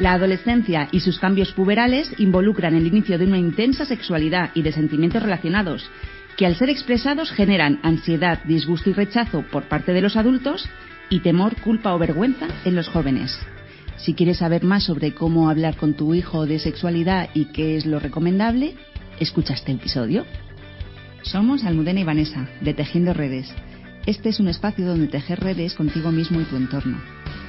La adolescencia y sus cambios puberales involucran el inicio de una intensa sexualidad y de sentimientos relacionados, que al ser expresados generan ansiedad, disgusto y rechazo por parte de los adultos y temor, culpa o vergüenza en los jóvenes. Si quieres saber más sobre cómo hablar con tu hijo de sexualidad y qué es lo recomendable, escucha este episodio. Somos Almudena y Vanessa, de Tejiendo Redes. Este es un espacio donde tejer redes contigo mismo y tu entorno.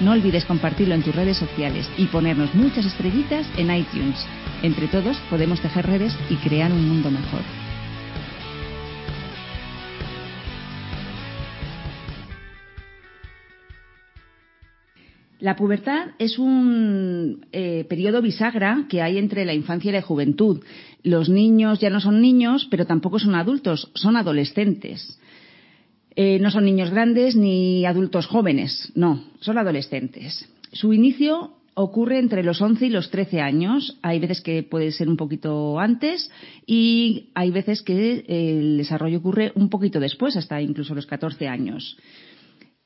no olvides compartirlo en tus redes sociales y ponernos muchas estrellitas en iTunes. Entre todos podemos tejer redes y crear un mundo mejor. La pubertad es un eh, periodo bisagra que hay entre la infancia y la juventud. Los niños ya no son niños, pero tampoco son adultos, son adolescentes. Eh, no son niños grandes ni adultos jóvenes, no, son adolescentes. Su inicio ocurre entre los 11 y los 13 años. Hay veces que puede ser un poquito antes y hay veces que el desarrollo ocurre un poquito después, hasta incluso los 14 años.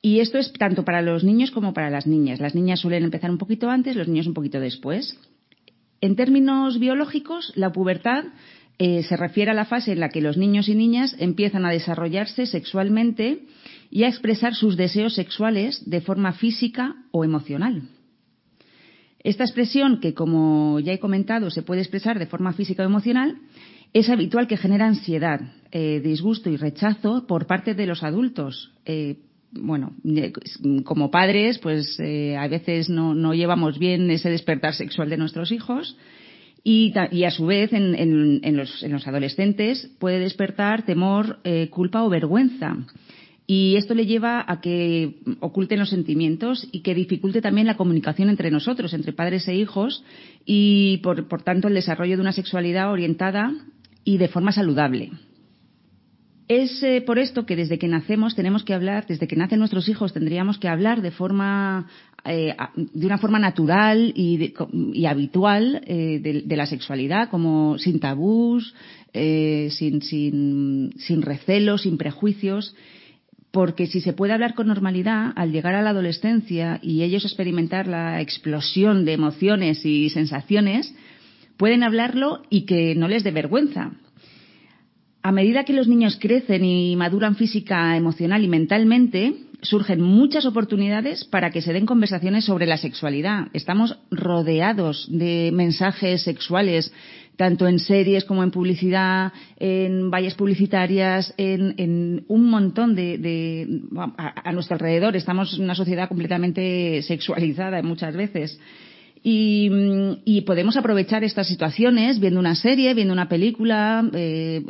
Y esto es tanto para los niños como para las niñas. Las niñas suelen empezar un poquito antes, los niños un poquito después. En términos biológicos, la pubertad eh, se refiere a la fase en la que los niños y niñas empiezan a desarrollarse sexualmente y a expresar sus deseos sexuales de forma física o emocional. Esta expresión, que como ya he comentado se puede expresar de forma física o emocional, es habitual que genera ansiedad, eh, disgusto y rechazo por parte de los adultos, eh, bueno, como padres, pues a veces no, llevamos bien ese despertar sexual de nuestros hijos y, a su vez en, los, adolescentes puede despertar temor, eh, culpa o vergüenza. Y esto le lleva a que oculten los sentimientos y que dificulte también la comunicación entre nosotros, entre padres e hijos, y por tanto el desarrollo de una sexualidad orientada y de forma saludable. Es eh, por esto que desde que nacemos tenemos que hablar, desde que nacen nuestros hijos tendríamos que hablar de forma, eh, de una forma natural y, habitual eh, de, la sexualidad, como sin tabús, sin, sin, sin recelos, sin prejuicios. Porque si se puede hablar con normalidad, al llegar a la adolescencia y ellos experimentar la explosión de emociones y sensaciones, pueden hablarlo y que no les dé vergüenza a medida que los niños crecen y maduran física, emocional y mentalmente, surgen muchas oportunidades para que se den conversaciones sobre la sexualidad. Estamos rodeados de mensajes sexuales, tanto en series como en publicidad, en vallas publicitarias, en, un montón de, a, nuestro alrededor. Estamos en una sociedad completamente sexualizada muchas veces. Y, podemos aprovechar estas situaciones viendo una serie, viendo una película, eh,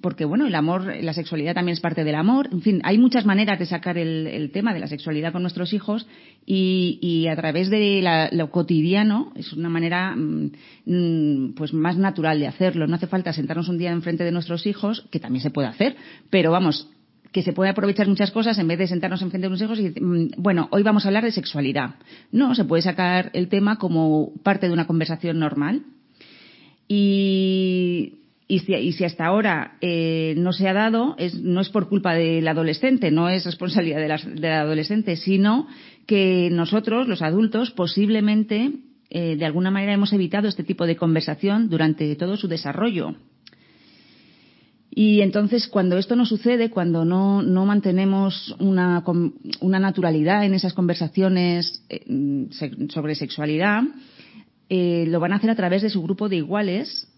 porque bueno, el amor, la sexualidad también es parte del amor. En fin, hay muchas maneras de sacar el, tema de la sexualidad con nuestros hijos y, a través de lo cotidiano es una manera mm, mm, pues más natural de hacerlo. No hace falta sentarnos un día enfrente de nuestros hijos, que también se puede hacer, pero vamos, que se puede aprovechar muchas cosas en vez de sentarnos enfrente de unos hijos y decir, mm, bueno, hoy vamos a hablar de sexualidad. No, se puede sacar el tema como parte de una conversación normal. Y, si, hasta ahora eh, no se ha dado, no es por culpa del adolescente, no es responsabilidad del adolescente, sino que nosotros, los adultos, posiblemente, eh, de alguna manera hemos evitado este tipo de conversación durante todo su desarrollo. Y entonces, cuando esto no sucede, cuando no, no mantenemos una, una, naturalidad en esas conversaciones eh, sobre sexualidad, eh, lo van a hacer a través de su grupo de iguales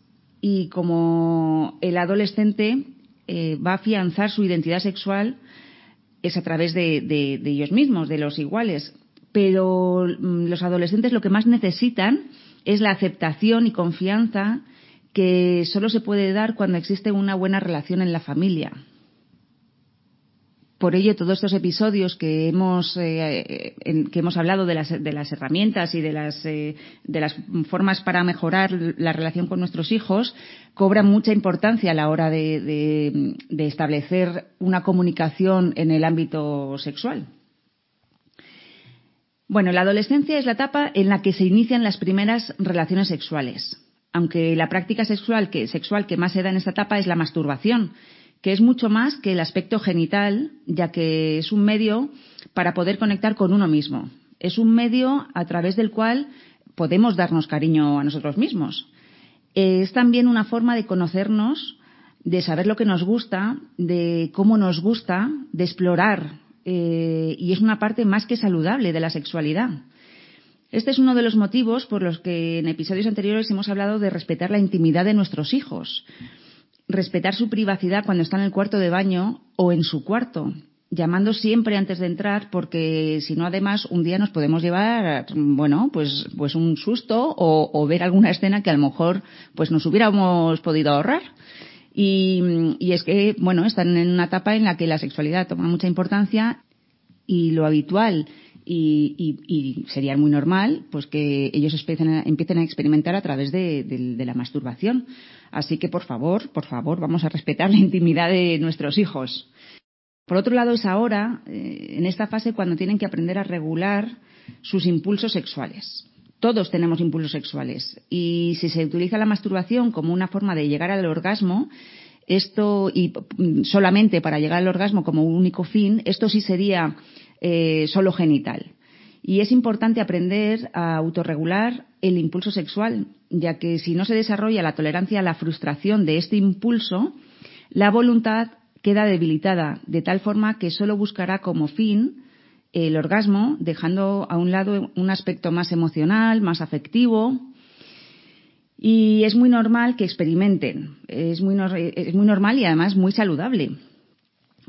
y como el adolescente eh, va a afianzar su identidad sexual es a través de, de, ellos mismos, de los iguales. Pero mm, los adolescentes lo que más necesitan es la aceptación y confianza que solo se puede dar cuando existe una buena relación en la familia. Por ello, todos estos episodios que hemos, eh, en, que hemos hablado de las, herramientas y de las, eh, de las formas para mejorar la relación con nuestros hijos cobran mucha importancia a la hora de, de establecer una comunicación en el ámbito sexual. Bueno, la adolescencia es la etapa en la que se inician las primeras relaciones sexuales. Aunque la práctica sexual que, sexual que más se da en esta etapa es la masturbación, que es mucho más que el aspecto genital, ya que es un medio para poder conectar con uno mismo. Es un medio a través del cual podemos darnos cariño a nosotros mismos. Es también una forma de conocernos, de saber lo que nos gusta, de cómo nos gusta, de explorar. Eh, y es una parte más que saludable de la sexualidad. Este es uno de los motivos por los que en episodios anteriores hemos hablado de respetar la intimidad de nuestros hijos. Respetar su privacidad cuando está en el cuarto de baño o en su cuarto, llamando siempre antes de entrar porque si no además un día nos podemos llevar bueno pues pues un susto o, o ver alguna escena que a lo mejor pues nos hubiéramos podido ahorrar. Y, y es que bueno están en una etapa en la que la sexualidad toma mucha importancia y lo habitual y, y, y, sería muy normal pues que ellos empiecen a, experimentar a través de, la masturbación. Así que, por favor, por favor, vamos a respetar la intimidad de nuestros hijos. Por otro lado, es ahora, eh, en esta fase, cuando tienen que aprender a regular sus impulsos sexuales. Todos tenemos impulsos sexuales y si se utiliza la masturbación como una forma de llegar al orgasmo, esto y solamente para llegar al orgasmo como único fin, esto sí sería eh, solo genital. Y es importante aprender a autorregular el impulso sexual, ya que si no se desarrolla la tolerancia a la frustración de este impulso, la voluntad queda debilitada, de tal forma que solo buscará como fin el orgasmo, dejando a un lado un aspecto más emocional, más afectivo. Y es muy normal que experimenten. Es muy, es muy normal y además muy saludable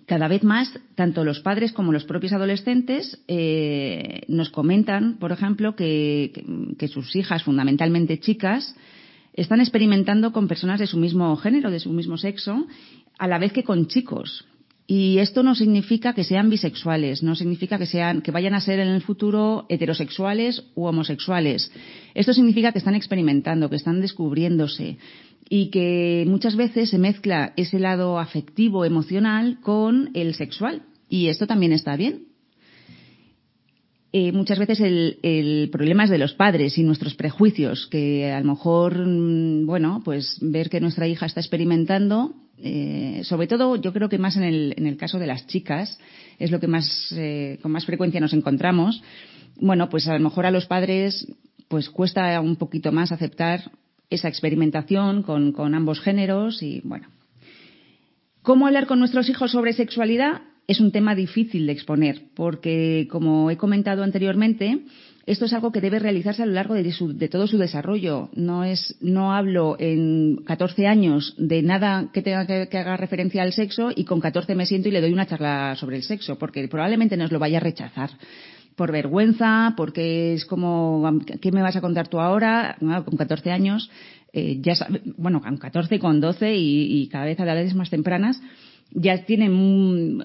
cada vez más, tanto los padres como los propios adolescentes eh, nos comentan, por ejemplo, que, sus hijas, fundamentalmente chicas, están experimentando con personas de su mismo género, de su mismo sexo, a la vez que con chicos. Y esto no significa que sean bisexuales, no significa que sean, que vayan a ser en el futuro heterosexuales u homosexuales. Esto significa que están experimentando, que están descubriéndose, y que muchas veces se mezcla ese lado afectivo, emocional, con el sexual. Y esto también está bien. Eh, muchas veces el, el, problema es de los padres y nuestros prejuicios, que a lo mejor, mm, bueno, pues ver que nuestra hija está experimentando, eh, sobre todo yo creo que más en el, en el caso de las chicas, es lo que más, eh, con más frecuencia nos encontramos. Bueno, pues a lo mejor a los padres pues cuesta un poquito más aceptar esa experimentación con, ambos géneros y bueno. ¿Cómo hablar con nuestros hijos sobre sexualidad? Es un tema difícil de exponer porque, como he comentado anteriormente, esto es algo que debe realizarse a lo largo de, su, de, todo su desarrollo. No es, no hablo en 14 años de nada que tenga que, haga referencia al sexo y con 14 me siento y le doy una charla sobre el sexo, porque probablemente nos lo vaya a rechazar por vergüenza, porque es como, ¿qué me vas a contar tú ahora? Con 14 años, eh, ya bueno, con 14, con 12 y, y cada vez a edades más tempranas, ya tienen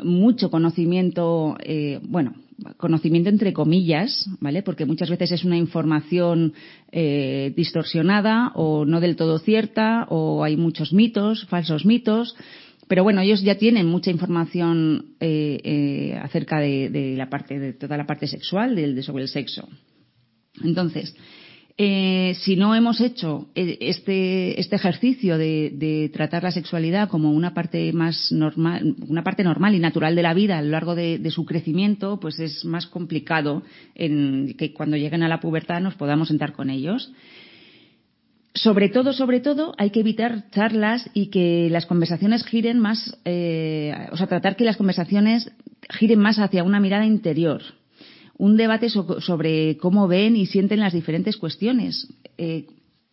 mucho conocimiento, eh, bueno, conocimiento entre comillas, ¿vale? Porque muchas veces es una información eh, distorsionada o no del todo cierta o hay muchos mitos, falsos mitos. Pero bueno, ellos ya tienen mucha información eh, eh, acerca de, la parte, de toda la parte sexual, de, de sobre el sexo. Entonces, eh, si no hemos hecho eh, este, este ejercicio de, de, tratar la sexualidad como una parte más normal, una parte normal y natural de la vida a lo largo de, de su crecimiento, pues es más complicado en que cuando lleguen a la pubertad nos podamos sentar con ellos. Sobre todo, sobre todo, hay que evitar charlas y que las conversaciones giren más, eh, o sea, tratar que las conversaciones giren más hacia una mirada interior. Un debate so sobre cómo ven y sienten las diferentes cuestiones. Eh,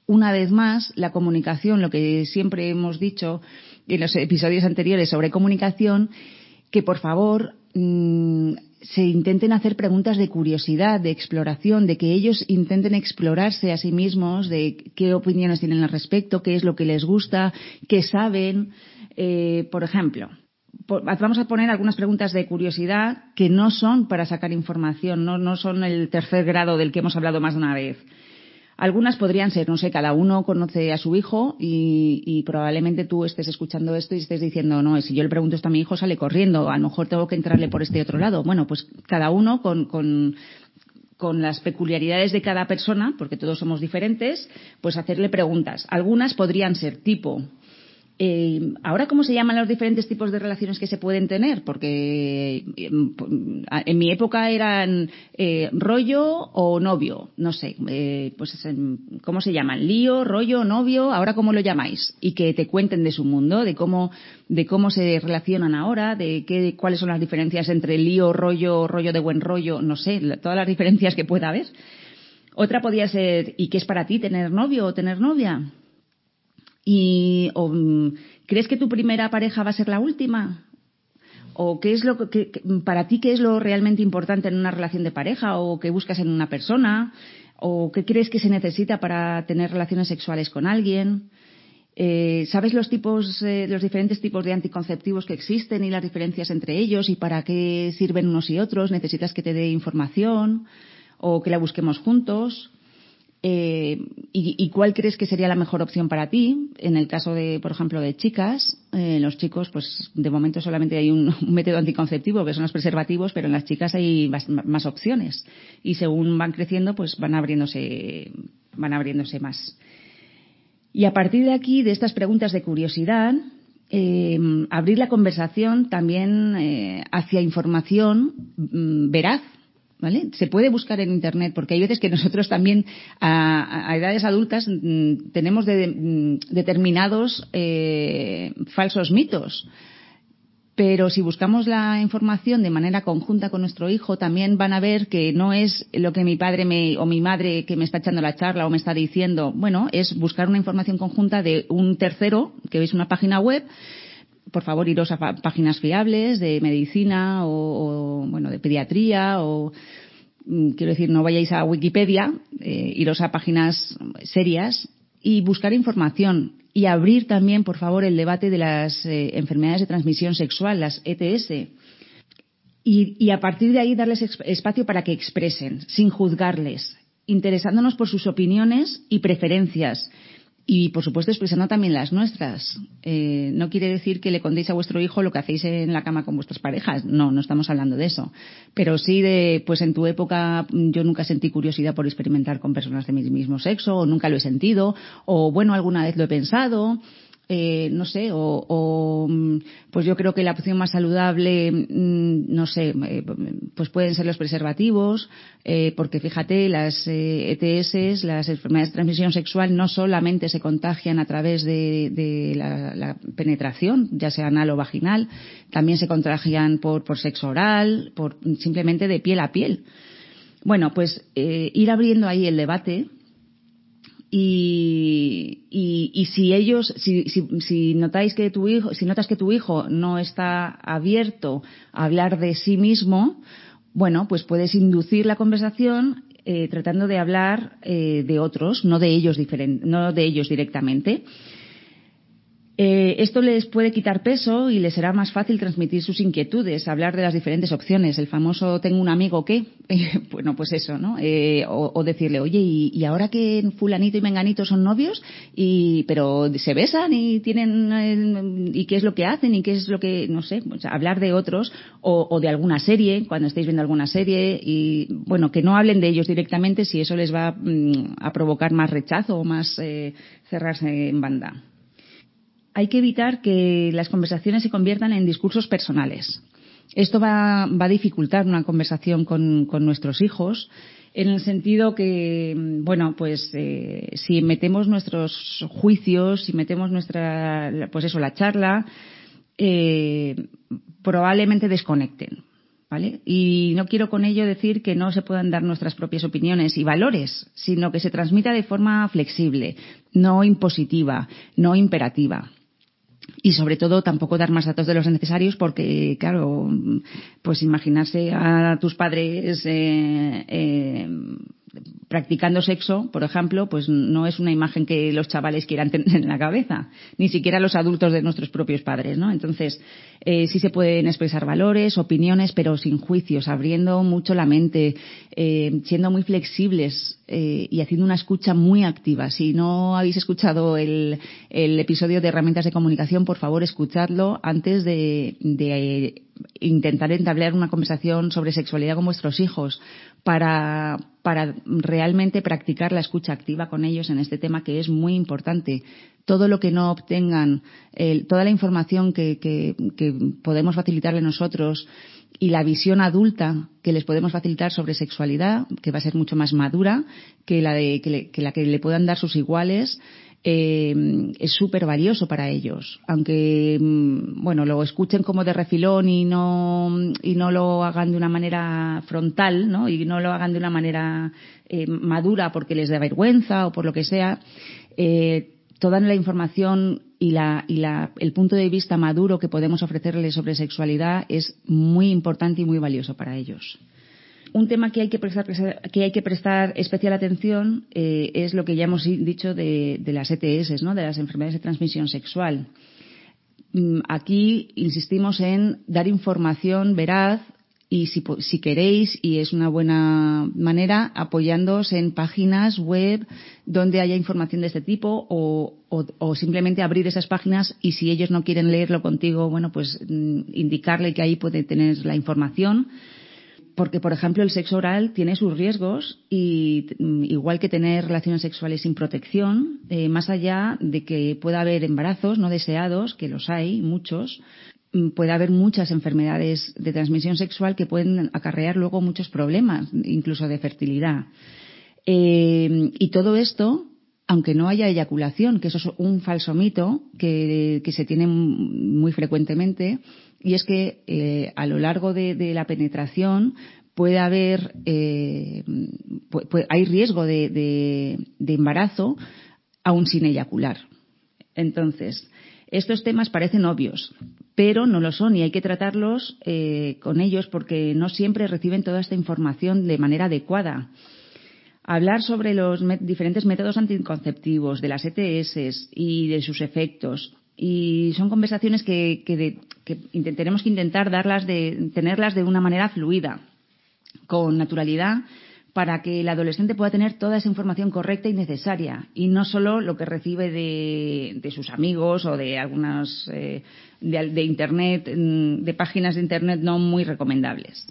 una vez más, la comunicación, lo que siempre hemos dicho en los episodios anteriores sobre comunicación, que por favor mmm, se intenten hacer preguntas de curiosidad, de exploración, de que ellos intenten explorarse a sí mismos, de qué opiniones tienen al respecto, qué es lo que les gusta, qué saben. Eh, por ejemplo, vamos a poner algunas preguntas de curiosidad que no son para sacar información, no, no son el tercer grado del que hemos hablado más de una vez. Algunas podrían ser, no sé, cada uno conoce a su hijo y, probablemente tú estés escuchando esto y estés diciendo, no, si yo le pregunto esto a mi hijo sale corriendo, a lo mejor tengo que entrarle por este otro lado. Bueno, pues cada uno con, con, con las peculiaridades de cada persona, porque todos somos diferentes, pues hacerle preguntas. Algunas podrían ser tipo, eh, Ahora, ¿cómo se llaman los diferentes tipos de relaciones que se pueden tener? Porque eh, en mi época eran eh, rollo o novio, no sé, eh, pues ¿cómo se llaman? Lío, rollo, novio, ¿ahora cómo lo llamáis? Y que te cuenten de su mundo, de cómo, de cómo se relacionan ahora, de qué, cuáles son las diferencias entre lío, rollo, rollo de buen rollo, no sé, todas las diferencias que pueda haber. Otra podría ser, ¿y qué es para ti tener novio o tener novia? Y, o, mm, ¿Crees que tu primera pareja va a ser la última? ¿O qué es lo que, para ti qué es lo realmente importante en una relación de pareja? ¿O qué buscas en una persona? ¿O qué crees que se necesita para tener relaciones sexuales con alguien? Eh, ¿Sabes los tipos, eh, los diferentes tipos de anticonceptivos que existen y las diferencias entre ellos y para qué sirven unos y otros? ¿Necesitas que te dé información o que la busquemos juntos? Eh, y, cuál crees que sería la mejor opción para ti? En el caso de, por ejemplo, de chicas, eh, los chicos, pues de momento solamente hay un, método anticonceptivo, que son los preservativos, pero en las chicas hay más, opciones. Y según van creciendo, pues van abriéndose, van abriéndose más. Y a partir de aquí, de estas preguntas de curiosidad, eh, abrir la conversación también eh, hacia información mm, veraz ¿Vale? Se puede buscar en Internet, porque hay veces que nosotros también, a, edades adultas, mm, tenemos mm, determinados eh, falsos mitos. Pero si buscamos la información de manera conjunta con nuestro hijo, también van a ver que no es lo que mi padre me, o mi madre que me está echando la charla o me está diciendo. Bueno, es buscar una información conjunta de un tercero, que veis una página web, por favor, iros a páginas fiables de medicina o, bueno, de pediatría o mm, quiero decir, no vayáis a Wikipedia, eh, iros a páginas serias y buscar información y abrir también, por favor, el debate de las eh, enfermedades de transmisión sexual, las ETS. Y, y a partir de ahí darles espacio para que expresen, sin juzgarles, interesándonos por sus opiniones y preferencias y, por supuesto, expresando también las nuestras. Eh, no quiere decir que le contéis a vuestro hijo lo que hacéis en la cama con vuestras parejas. No, no estamos hablando de eso. Pero sí de, pues en tu época yo nunca sentí curiosidad por experimentar con personas de mi mismo sexo, o nunca lo he sentido, o bueno, alguna vez lo he pensado eh, no sé, o, mm, pues yo creo que la opción más saludable, mm, no sé, eh, pues pueden ser los preservativos, eh, porque fíjate, las ETS, e las enfermedades de transmisión sexual, no solamente se contagian a través de, la, penetración, ya sea anal o vaginal, también se contagian por, por sexo oral, por simplemente de piel a piel. Bueno, pues ir abriendo ahí el debate y, y, si ellos, si, si, si, notáis que tu hijo, si notas que tu hijo no está abierto a hablar de sí mismo, bueno, pues puedes inducir la conversación eh, tratando de hablar eh, de otros, no de ellos no de ellos directamente. Eh, esto les puede quitar peso y les será más fácil transmitir sus inquietudes, hablar de las diferentes opciones. El famoso tengo un amigo que, bueno, pues eso, ¿no? Eh, o, decirle, oye, ¿y, ahora que fulanito y menganito son novios, y, pero se besan y tienen, eh, y qué es lo que hacen y qué es lo que, no sé, hablar de otros o, de alguna serie, cuando estéis viendo alguna serie, y bueno, que no hablen de ellos directamente si eso les va mm, a provocar más rechazo o más cerrarse en banda hay que evitar que las conversaciones se conviertan en discursos personales. Esto va, a dificultar una conversación con, nuestros hijos en el sentido que, bueno, pues eh, si metemos nuestros juicios, si metemos nuestra, pues eso, la charla, eh, probablemente desconecten. ¿Vale? Y no quiero con ello decir que no se puedan dar nuestras propias opiniones y valores, sino que se transmita de forma flexible, no impositiva, no imperativa y sobre todo tampoco dar más datos de los necesarios porque claro pues imaginarse a tus padres eh, eh, practicando sexo, por ejemplo, pues no es una imagen que los chavales quieran tener en la cabeza, ni siquiera los adultos de nuestros propios padres, ¿no? Entonces, eh, sí se pueden expresar valores, opiniones, pero sin juicios, abriendo mucho la mente, eh, siendo muy flexibles eh, y haciendo una escucha muy activa. Si no habéis escuchado el, el episodio de herramientas de comunicación, por favor, escuchadlo antes de, de intentar entablar una conversación sobre sexualidad con vuestros hijos para, para realmente practicar la escucha activa con ellos en este tema que es muy importante. Todo lo que no obtengan, el, toda la información que, que, que podemos facilitarle nosotros y la visión adulta que les podemos facilitar sobre sexualidad, que va a ser mucho más madura que la, de, que la que le puedan dar sus iguales, eh, es súper valioso para ellos. Aunque, mm, bueno, lo escuchen como de refilón y no, y no lo hagan de una manera frontal, ¿no? Y no lo hagan de una manera eh, madura porque les da vergüenza o por lo que sea, eh, toda la información y, la, y la, el punto de vista maduro que podemos ofrecerles sobre sexualidad es muy importante y muy valioso para ellos. Un tema que hay que prestar, que hay que prestar especial atención eh, es lo que ya hemos dicho de, las ETS, ¿no? de las enfermedades de transmisión sexual. Mm, aquí insistimos en dar información veraz y si, si, queréis, y es una buena manera, apoyándoos en páginas web donde haya información de este tipo o, o, o, simplemente abrir esas páginas y si ellos no quieren leerlo contigo, bueno, pues mm, indicarle que ahí puede tener la información porque, por ejemplo, el sexo oral tiene sus riesgos y mm, igual que tener relaciones sexuales sin protección, eh, más allá de que pueda haber embarazos no deseados, que los hay, muchos, mm, puede haber muchas enfermedades de transmisión sexual que pueden acarrear luego muchos problemas, incluso de fertilidad. Eh, y todo esto, aunque no haya eyaculación, que eso es un falso mito que, que se tiene muy frecuentemente, y es que eh, a lo largo de, la penetración puede haber, eh, puede, hay riesgo de embarazo aún sin eyacular. Entonces, estos temas parecen obvios, pero no lo son y hay que tratarlos eh, con ellos porque no siempre reciben toda esta información de manera adecuada. Hablar sobre los diferentes métodos anticonceptivos, de las ETS y de sus efectos, y son conversaciones que, que, de, que tenemos que intentar darlas de, tenerlas de una manera fluida, con naturalidad, para que el adolescente pueda tener toda esa información correcta y necesaria y no solo lo que recibe de, sus amigos o de algunas eh, de, de, internet, mm, de páginas de internet no muy recomendables.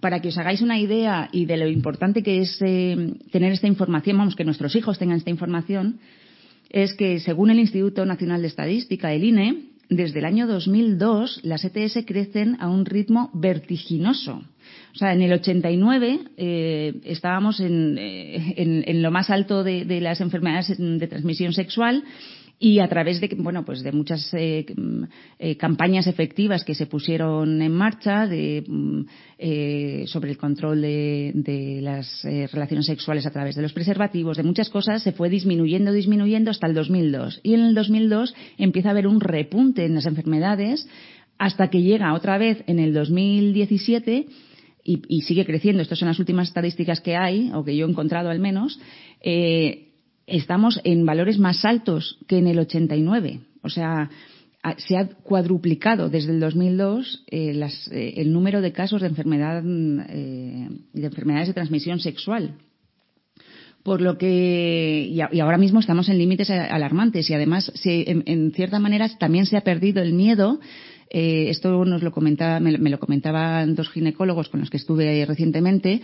Para que os hagáis una idea y de lo importante que es eh, tener esta información, vamos, que nuestros hijos tengan esta información, es que, según el Instituto Nacional de Estadística, el INE, desde el año 2002 las ETS crecen a un ritmo vertiginoso. O sea, en el 89 eh, estábamos en, eh, en, en, lo más alto de, de las enfermedades de transmisión sexual y a través de bueno pues de muchas eh, eh, campañas efectivas que se pusieron en marcha de, eh, sobre el control de, de las eh, relaciones sexuales a través de los preservativos de muchas cosas se fue disminuyendo disminuyendo hasta el 2002 y en el 2002 empieza a haber un repunte en las enfermedades hasta que llega otra vez en el 2017 y, y sigue creciendo. Estas son las últimas estadísticas que hay, o que yo he encontrado al menos, eh, estamos en valores más altos que en el 89. O sea, se ha cuadruplicado desde el 2002 eh, las, eh, el número de casos de enfermedad eh, de enfermedades de transmisión sexual. Por lo que, y, ahora mismo estamos en límites alarmantes y además, se, en, en, cierta manera, también se ha perdido el miedo. Eh, esto nos lo comentaba, me, me, lo comentaban dos ginecólogos con los que estuve recientemente.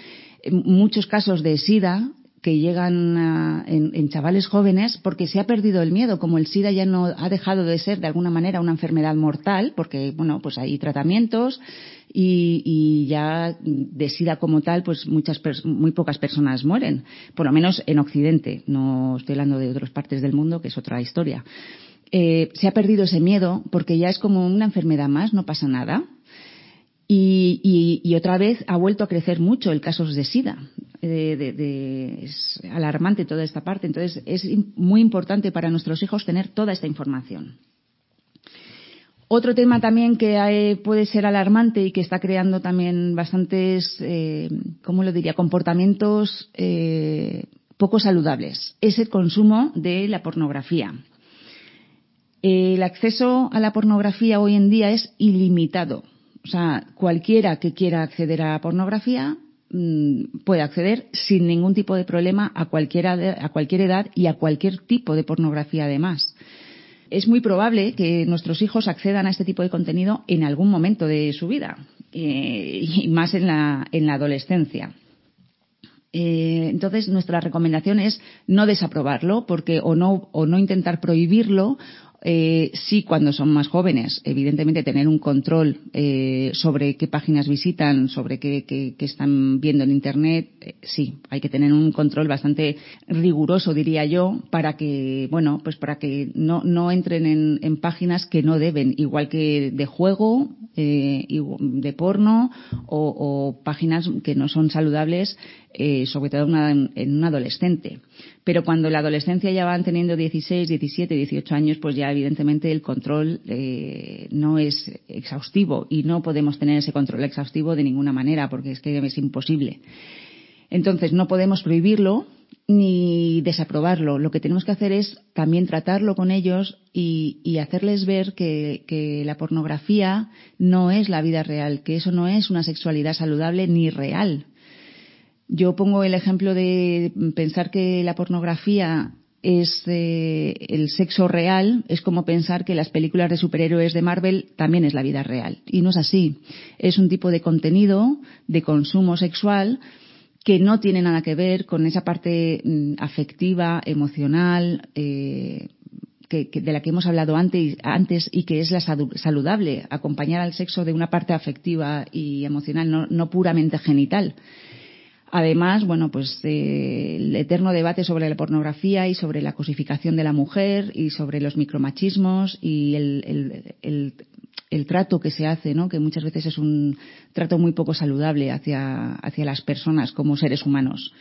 muchos casos de SIDA que llegan a, en, en, chavales jóvenes porque se ha perdido el miedo, como el SIDA ya no ha dejado de ser de alguna manera una enfermedad mortal, porque bueno, pues hay tratamientos y, y ya de SIDA como tal, pues muchas muy pocas personas mueren, por lo menos en Occidente. No estoy hablando de otras partes del mundo, que es otra historia. Eh, se ha perdido ese miedo porque ya es como una enfermedad más, no pasa nada. Y, otra vez ha vuelto a crecer mucho el caso de SIDA. De, es alarmante toda esta parte. Entonces, es muy importante para nuestros hijos tener toda esta información. Otro tema también que puede ser alarmante y que está creando también bastantes, eh, ¿cómo lo diría?, comportamientos eh, poco saludables es el consumo de la pornografía. El acceso a la pornografía hoy en día es ilimitado. O sea, cualquiera que quiera acceder a la pornografía mm, puede acceder sin ningún tipo de problema a, cualquiera, a cualquier edad y a cualquier tipo de pornografía además es muy probable que nuestros hijos accedan a este tipo de contenido en algún momento de su vida, eh, y más en la, en la adolescencia. Eh, entonces, nuestra recomendación es no desaprobarlo, porque o no, o no intentar prohibirlo, eh, sí cuando son más jóvenes, evidentemente tener un control eh, sobre qué páginas visitan, sobre qué, están viendo en Internet, eh, sí, hay que tener un control bastante riguroso, diría yo, para que, bueno, pues para que no, no entren en, en páginas que no deben, igual que de juego, eh, de porno o, o, páginas que no son saludables, eh, sobre todo una, en un adolescente. Pero cuando la adolescencia ya van teniendo 16, 17, 18 años, pues ya evidentemente el control eh, no es exhaustivo y no podemos tener ese control exhaustivo de ninguna manera porque es que es imposible. Entonces no podemos prohibirlo ni desaprobarlo. Lo que tenemos que hacer es también tratarlo con ellos y, hacerles ver que, la pornografía no es la vida real, que eso no es una sexualidad saludable ni real. Yo pongo el ejemplo de pensar que la pornografía es eh, el sexo real, es como pensar que las películas de superhéroes de Marvel también es la vida real. Y no es así. Es un tipo de contenido de consumo sexual que no tiene nada que ver con esa parte mm, afectiva, emocional, eh, que, que, de la que hemos hablado antes, antes y que es la saludable, acompañar al sexo de una parte afectiva y emocional, no, no puramente genital. Además, bueno, pues eh, el eterno debate sobre la pornografía y sobre la cosificación de la mujer y sobre los micromachismos y el, el, el, trato que se hace, ¿no? Que muchas veces es un trato muy poco saludable hacia, hacia las personas como seres humanos.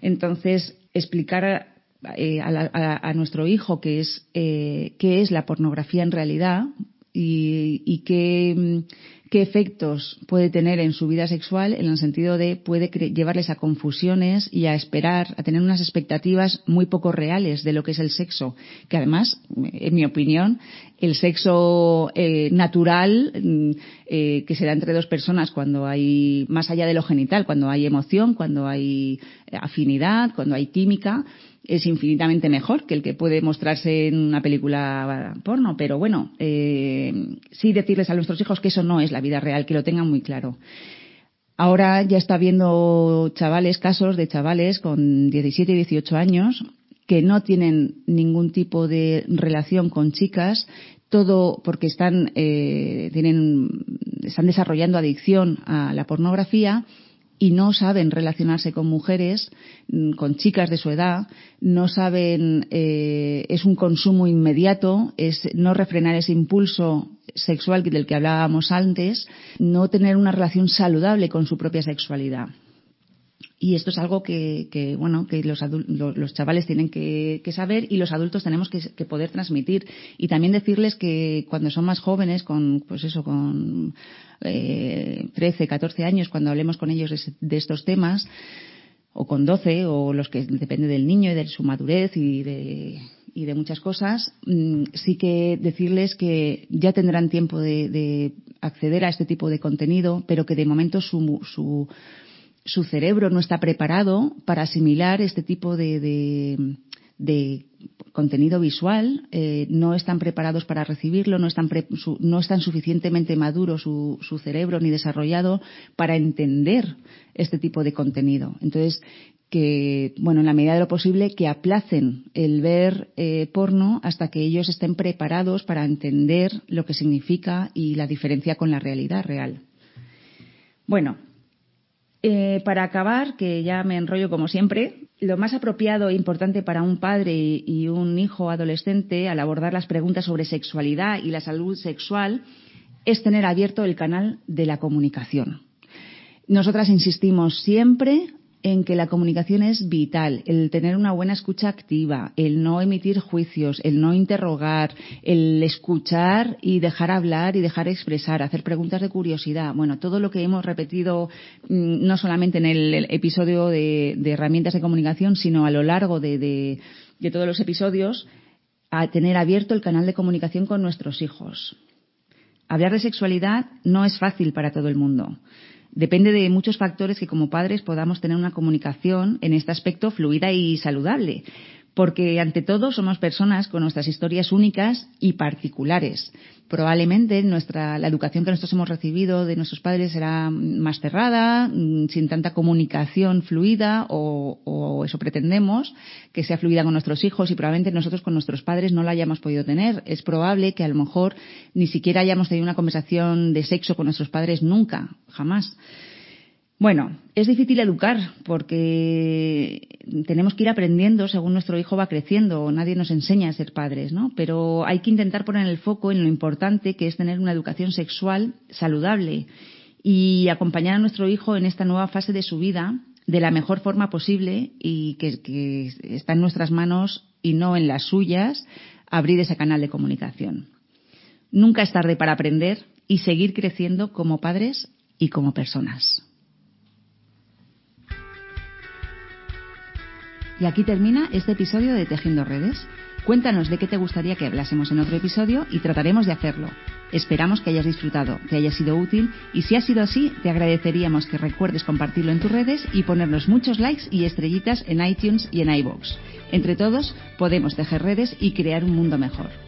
Entonces, explicar eh, a, la, a, nuestro hijo qué es, eh, qué es la pornografía en realidad y, y qué qué efectos puede tener en su vida sexual en el sentido de puede llevarles a confusiones y a esperar, a tener unas expectativas muy poco reales de lo que es el sexo, que además, en mi opinión, el sexo eh, natural mm, eh, que se da entre dos personas cuando hay, más allá de lo genital, cuando hay emoción, cuando hay afinidad, cuando hay química, es infinitamente mejor que el que puede mostrarse en una película porno, pero bueno, eh, sí decirles a nuestros hijos que eso no es la vida real, que lo tengan muy claro. Ahora ya está viendo chavales, casos de chavales con 17 y 18 años que no tienen ningún tipo de relación con chicas, todo porque están, eh, tienen, están desarrollando adicción a la pornografía y no saben relacionarse con mujeres, mm, con chicas de su edad, no saben, eh, es un consumo inmediato, es no refrenar ese impulso sexual del que hablábamos antes, no tener una relación saludable con su propia sexualidad. Y esto es algo que, bueno, que los, los chavales tienen que, saber y los adultos tenemos que, poder transmitir. Y también decirles que cuando son más jóvenes, con, pues eso, con eh, 13, 14 años, cuando hablemos con ellos de, estos temas, o con 12, o los que depende del niño y de su madurez y de, y de muchas cosas, mmm, sí que decirles que ya tendrán tiempo de, de, acceder a este tipo de contenido, pero que de momento su, su, su cerebro no está preparado para asimilar este tipo de, contenido visual, eh, no están preparados para recibirlo, no están, pre, su, no están suficientemente maduro su, su, cerebro ni desarrollado para entender este tipo de contenido. Entonces, que, bueno, en la medida de lo posible, que aplacen el ver eh, porno hasta que ellos estén preparados para entender lo que significa y la diferencia con la realidad real. Bueno, eh, para acabar, que ya me enrollo como siempre, lo más apropiado e importante para un padre y un hijo adolescente al abordar las preguntas sobre sexualidad y la salud sexual es tener abierto el canal de la comunicación. Nosotras insistimos siempre en que la comunicación es vital, el tener una buena escucha activa, el no emitir juicios, el no interrogar, el escuchar y dejar hablar y dejar expresar, hacer preguntas de curiosidad. Bueno, todo lo que hemos repetido mm, no solamente en el episodio de, herramientas de comunicación, sino a lo largo de, de todos los episodios, a tener abierto el canal de comunicación con nuestros hijos. Hablar de sexualidad no es fácil para todo el mundo. Depende de muchos factores que como padres podamos tener una comunicación en este aspecto fluida y saludable porque ante todo somos personas con nuestras historias únicas y particulares. Probablemente nuestra, la educación que nosotros hemos recibido de nuestros padres será más cerrada, mm, sin tanta comunicación fluida, o, o, eso pretendemos, que sea fluida con nuestros hijos y probablemente nosotros con nuestros padres no la hayamos podido tener. Es probable que a lo mejor ni siquiera hayamos tenido una conversación de sexo con nuestros padres nunca, jamás. Bueno, es difícil educar porque tenemos que ir aprendiendo según nuestro hijo va creciendo. Nadie nos enseña a ser padres, ¿no? Pero hay que intentar poner el foco en lo importante que es tener una educación sexual saludable y acompañar a nuestro hijo en esta nueva fase de su vida de la mejor forma posible y que, que está en nuestras manos y no en las suyas abrir ese canal de comunicación. Nunca es tarde para aprender y seguir creciendo como padres y como personas. Y aquí termina este episodio de Tejiendo Redes. Cuéntanos de qué te gustaría que hablásemos en otro episodio y trataremos de hacerlo. Esperamos que hayas disfrutado, que haya sido útil y si ha sido así, te agradeceríamos que recuerdes compartirlo en tus redes y ponernos muchos likes y estrellitas en iTunes y en iBox. Entre todos, podemos tejer redes y crear un mundo mejor.